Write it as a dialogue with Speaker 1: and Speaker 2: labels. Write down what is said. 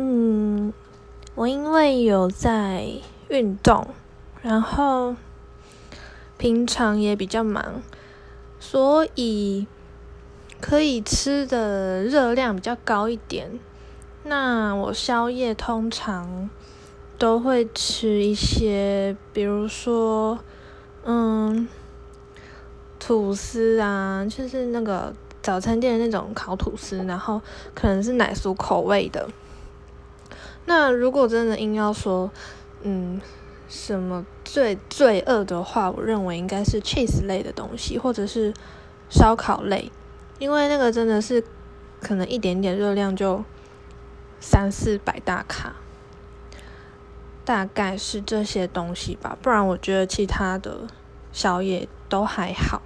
Speaker 1: 嗯，我因为有在运动，然后平常也比较忙，所以可以吃的热量比较高一点。那我宵夜通常都会吃一些，比如说，嗯，吐司啊，就是那个早餐店的那种烤吐司，然后可能是奶酥口味的。那如果真的硬要说，嗯，什么最罪恶的话，我认为应该是 cheese 类的东西，或者是烧烤类，因为那个真的是可能一点点热量就三四百大卡，大概是这些东西吧。不然我觉得其他的宵夜都还好。